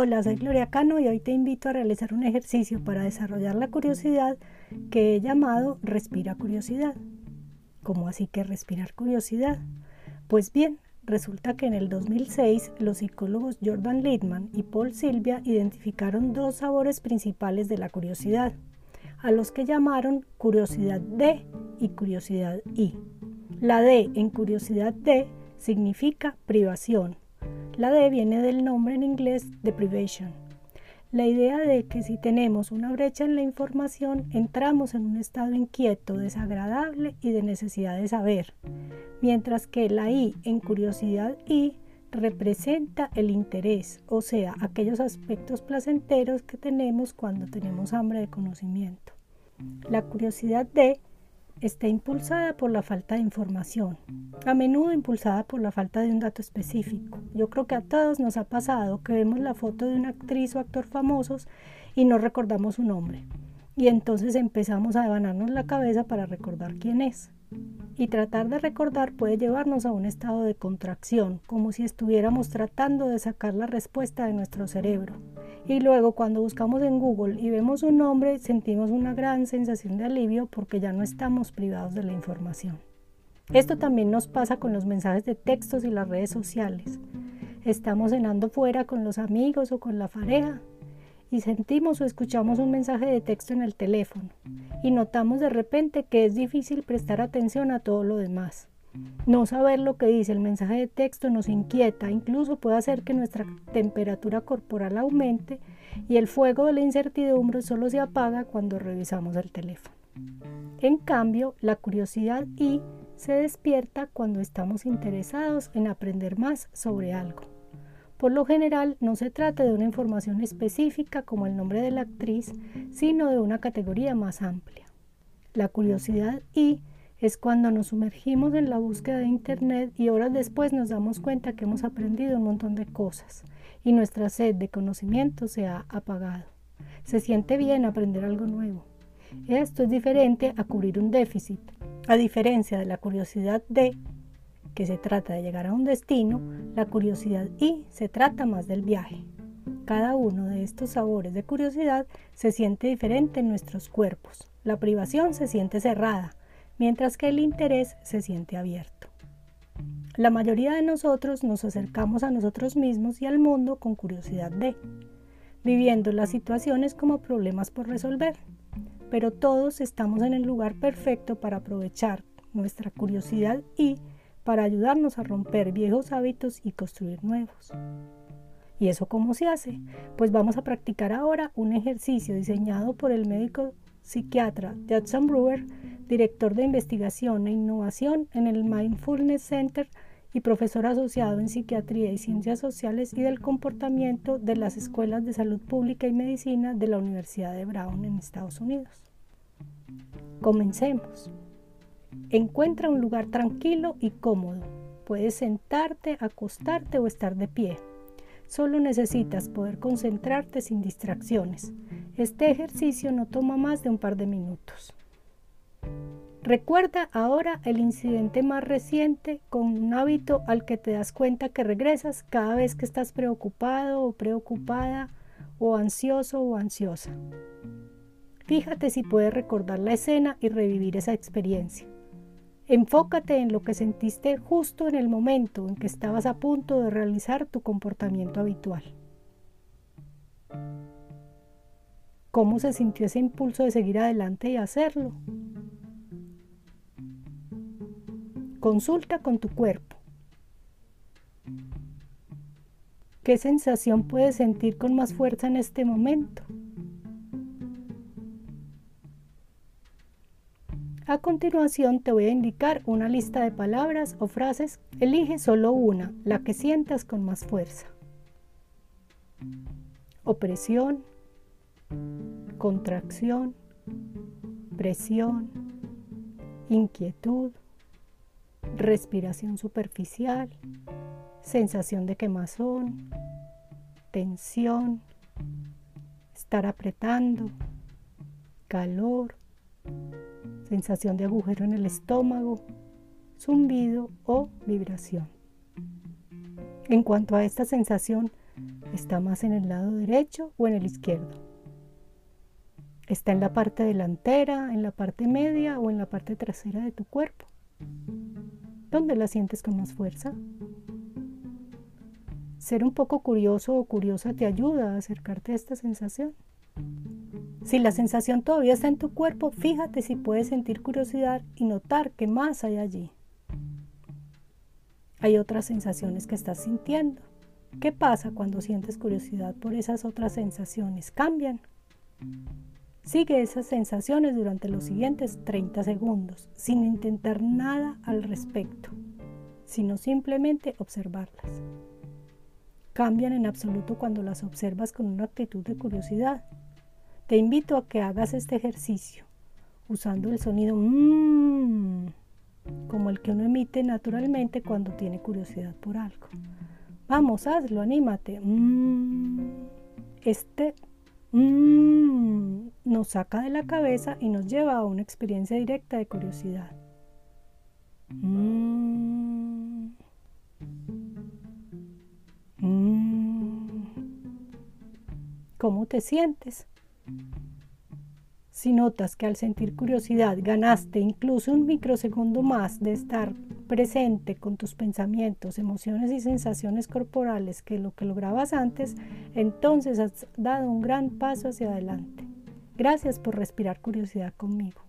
Hola, soy Gloria Cano y hoy te invito a realizar un ejercicio para desarrollar la curiosidad que he llamado Respira Curiosidad. ¿Cómo así que respirar curiosidad? Pues bien, resulta que en el 2006 los psicólogos Jordan Littman y Paul Silvia identificaron dos sabores principales de la curiosidad, a los que llamaron curiosidad D y curiosidad I. La D en curiosidad D significa privación la D viene del nombre en inglés de privation. La idea de que si tenemos una brecha en la información entramos en un estado inquieto, desagradable y de necesidad de saber, mientras que la I en curiosidad I representa el interés, o sea, aquellos aspectos placenteros que tenemos cuando tenemos hambre de conocimiento. La curiosidad D está impulsada por la falta de información, a menudo impulsada por la falta de un dato específico. Yo creo que a todos nos ha pasado que vemos la foto de una actriz o actor famosos y no recordamos su nombre. Y entonces empezamos a devanarnos la cabeza para recordar quién es y tratar de recordar puede llevarnos a un estado de contracción, como si estuviéramos tratando de sacar la respuesta de nuestro cerebro. Y luego cuando buscamos en Google y vemos un nombre, sentimos una gran sensación de alivio porque ya no estamos privados de la información. Esto también nos pasa con los mensajes de textos y las redes sociales. Estamos cenando fuera con los amigos o con la pareja y sentimos o escuchamos un mensaje de texto en el teléfono y notamos de repente que es difícil prestar atención a todo lo demás. No saber lo que dice el mensaje de texto nos inquieta, incluso puede hacer que nuestra temperatura corporal aumente y el fuego de la incertidumbre solo se apaga cuando revisamos el teléfono. En cambio, la curiosidad y se despierta cuando estamos interesados en aprender más sobre algo. Por lo general, no se trata de una información específica como el nombre de la actriz, sino de una categoría más amplia. La curiosidad y es cuando nos sumergimos en la búsqueda de Internet y horas después nos damos cuenta que hemos aprendido un montón de cosas y nuestra sed de conocimiento se ha apagado. Se siente bien aprender algo nuevo. Esto es diferente a cubrir un déficit. A diferencia de la curiosidad de que se trata de llegar a un destino, la curiosidad y se trata más del viaje. Cada uno de estos sabores de curiosidad se siente diferente en nuestros cuerpos. La privación se siente cerrada, mientras que el interés se siente abierto. La mayoría de nosotros nos acercamos a nosotros mismos y al mundo con curiosidad de, viviendo las situaciones como problemas por resolver, pero todos estamos en el lugar perfecto para aprovechar nuestra curiosidad y para ayudarnos a romper viejos hábitos y construir nuevos. ¿Y eso cómo se hace? Pues vamos a practicar ahora un ejercicio diseñado por el médico psiquiatra Judson Brewer, director de investigación e innovación en el Mindfulness Center y profesor asociado en psiquiatría y ciencias sociales y del comportamiento de las escuelas de salud pública y medicina de la Universidad de Brown en Estados Unidos. Comencemos. Encuentra un lugar tranquilo y cómodo. Puedes sentarte, acostarte o estar de pie. Solo necesitas poder concentrarte sin distracciones. Este ejercicio no toma más de un par de minutos. Recuerda ahora el incidente más reciente con un hábito al que te das cuenta que regresas cada vez que estás preocupado o preocupada o ansioso o ansiosa. Fíjate si puedes recordar la escena y revivir esa experiencia. Enfócate en lo que sentiste justo en el momento en que estabas a punto de realizar tu comportamiento habitual. ¿Cómo se sintió ese impulso de seguir adelante y hacerlo? Consulta con tu cuerpo. ¿Qué sensación puedes sentir con más fuerza en este momento? A continuación te voy a indicar una lista de palabras o frases. Elige solo una, la que sientas con más fuerza. Opresión, contracción, presión, inquietud, respiración superficial, sensación de quemazón, tensión, estar apretando, calor, sensación de agujero en el estómago, zumbido o vibración. En cuanto a esta sensación, ¿Está más en el lado derecho o en el izquierdo? ¿Está en la parte delantera, en la parte media o en la parte trasera de tu cuerpo? ¿Dónde la sientes con más fuerza? Ser un poco curioso o curiosa te ayuda a acercarte a esta sensación. Si la sensación todavía está en tu cuerpo, fíjate si puedes sentir curiosidad y notar qué más hay allí. Hay otras sensaciones que estás sintiendo. ¿Qué pasa cuando sientes curiosidad por esas otras sensaciones? ¿Cambian? Sigue esas sensaciones durante los siguientes 30 segundos, sin intentar nada al respecto, sino simplemente observarlas. Cambian en absoluto cuando las observas con una actitud de curiosidad. Te invito a que hagas este ejercicio usando el sonido mmm, como el que uno emite naturalmente cuando tiene curiosidad por algo. Vamos, hazlo, anímate. Mm, este mm, nos saca de la cabeza y nos lleva a una experiencia directa de curiosidad. Mm, ¿Cómo te sientes? Si notas que al sentir curiosidad ganaste incluso un microsegundo más de estar presente con tus pensamientos, emociones y sensaciones corporales que lo que lograbas antes, entonces has dado un gran paso hacia adelante. Gracias por respirar curiosidad conmigo.